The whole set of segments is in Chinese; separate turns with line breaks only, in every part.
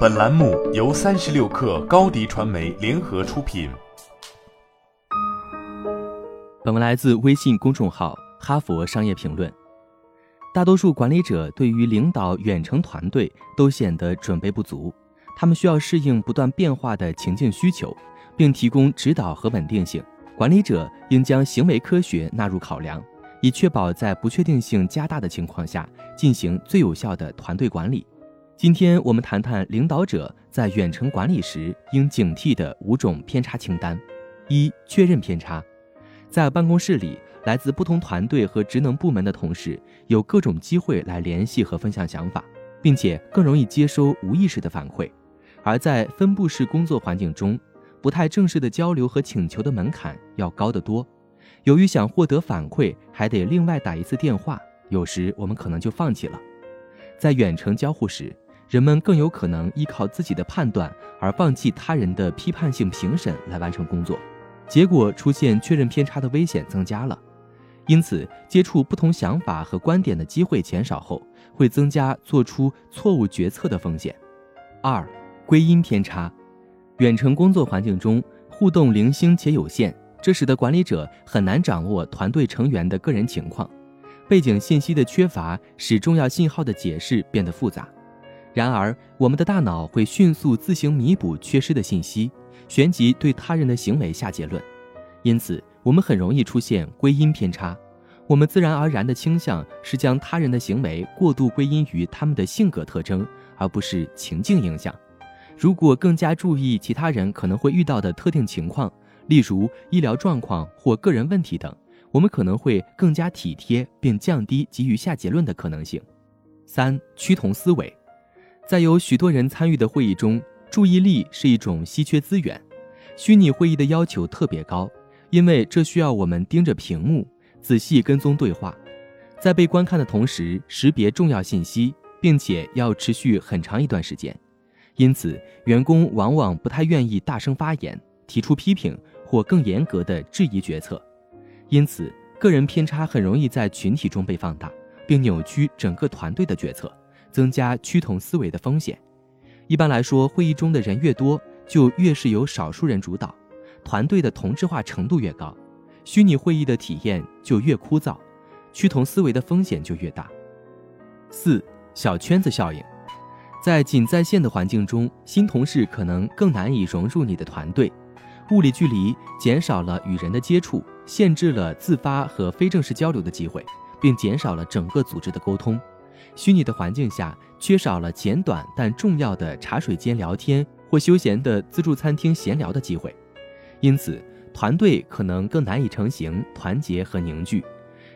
本栏目由三十六氪高低传媒联合出品。
本文来自微信公众号《哈佛商业评论》。大多数管理者对于领导远程团队都显得准备不足，他们需要适应不断变化的情境需求，并提供指导和稳定性。管理者应将行为科学纳入考量。以确保在不确定性加大的情况下进行最有效的团队管理。今天我们谈谈领导者在远程管理时应警惕的五种偏差清单。一、确认偏差。在办公室里，来自不同团队和职能部门的同事有各种机会来联系和分享想法，并且更容易接收无意识的反馈。而在分布式工作环境中，不太正式的交流和请求的门槛要高得多。由于想获得反馈，还得另外打一次电话，有时我们可能就放弃了。在远程交互时，人们更有可能依靠自己的判断，而放弃他人的批判性评审来完成工作，结果出现确认偏差的危险增加了。因此，接触不同想法和观点的机会减少后，会增加做出错误决策的风险。二、归因偏差。远程工作环境中，互动零星且有限。这使得管理者很难掌握团队成员的个人情况，背景信息的缺乏使重要信号的解释变得复杂。然而，我们的大脑会迅速自行弥补缺失的信息，旋即对他人的行为下结论。因此，我们很容易出现归因偏差。我们自然而然的倾向是将他人的行为过度归因于他们的性格特征，而不是情境影响。如果更加注意其他人可能会遇到的特定情况，例如医疗状况或个人问题等，我们可能会更加体贴并降低急于下结论的可能性。三、趋同思维，在有许多人参与的会议中，注意力是一种稀缺资源。虚拟会议的要求特别高，因为这需要我们盯着屏幕，仔细跟踪对话，在被观看的同时识别重要信息，并且要持续很长一段时间。因此，员工往往不太愿意大声发言，提出批评。或更严格的质疑决策，因此个人偏差很容易在群体中被放大，并扭曲整个团队的决策，增加趋同思维的风险。一般来说，会议中的人越多，就越是由少数人主导，团队的同质化程度越高，虚拟会议的体验就越枯燥，趋同思维的风险就越大。四小圈子效应，在仅在线的环境中，新同事可能更难以融入你的团队。物理距离减少了与人的接触，限制了自发和非正式交流的机会，并减少了整个组织的沟通。虚拟的环境下，缺少了简短但重要的茶水间聊天或休闲的自助餐厅闲聊的机会，因此团队可能更难以成型、团结和凝聚。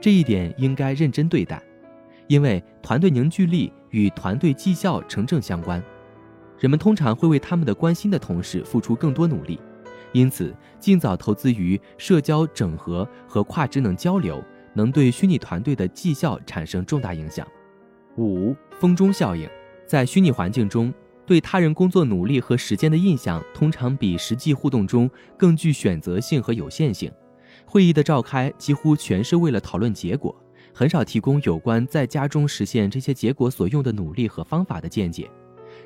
这一点应该认真对待，因为团队凝聚力与团队绩效成正相关。人们通常会为他们的关心的同事付出更多努力。因此，尽早投资于社交整合和跨职能交流，能对虚拟团队的绩效产生重大影响。五、风中效应，在虚拟环境中，对他人工作努力和时间的印象通常比实际互动中更具选择性和有限性。会议的召开几乎全是为了讨论结果，很少提供有关在家中实现这些结果所用的努力和方法的见解。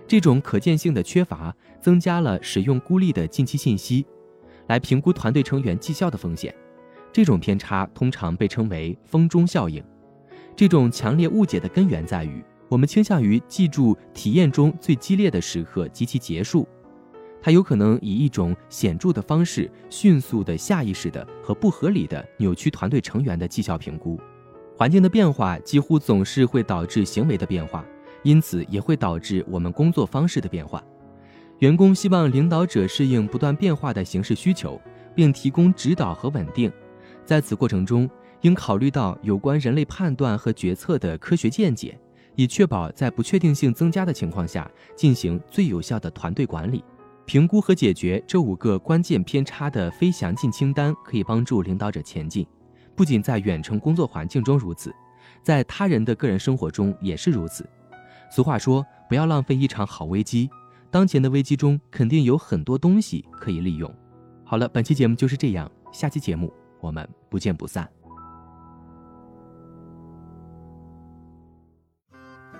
这种可见性的缺乏，增加了使用孤立的近期信息，来评估团队成员绩效的风险。这种偏差通常被称为“风中效应”。这种强烈误解的根源在于，我们倾向于记住体验中最激烈的时刻及其结束。它有可能以一种显著的方式，迅速的、下意识的和不合理的扭曲团队成员的绩效评估。环境的变化几乎总是会导致行为的变化。因此也会导致我们工作方式的变化。员工希望领导者适应不断变化的形式需求，并提供指导和稳定。在此过程中，应考虑到有关人类判断和决策的科学见解，以确保在不确定性增加的情况下进行最有效的团队管理。评估和解决这五个关键偏差的非详尽清单，可以帮助领导者前进。不仅在远程工作环境中如此，在他人的个人生活中也是如此。俗话说：“不要浪费一场好危机。”当前的危机中，肯定有很多东西可以利用。好了，本期节目就是这样，下期节目我们不见不散。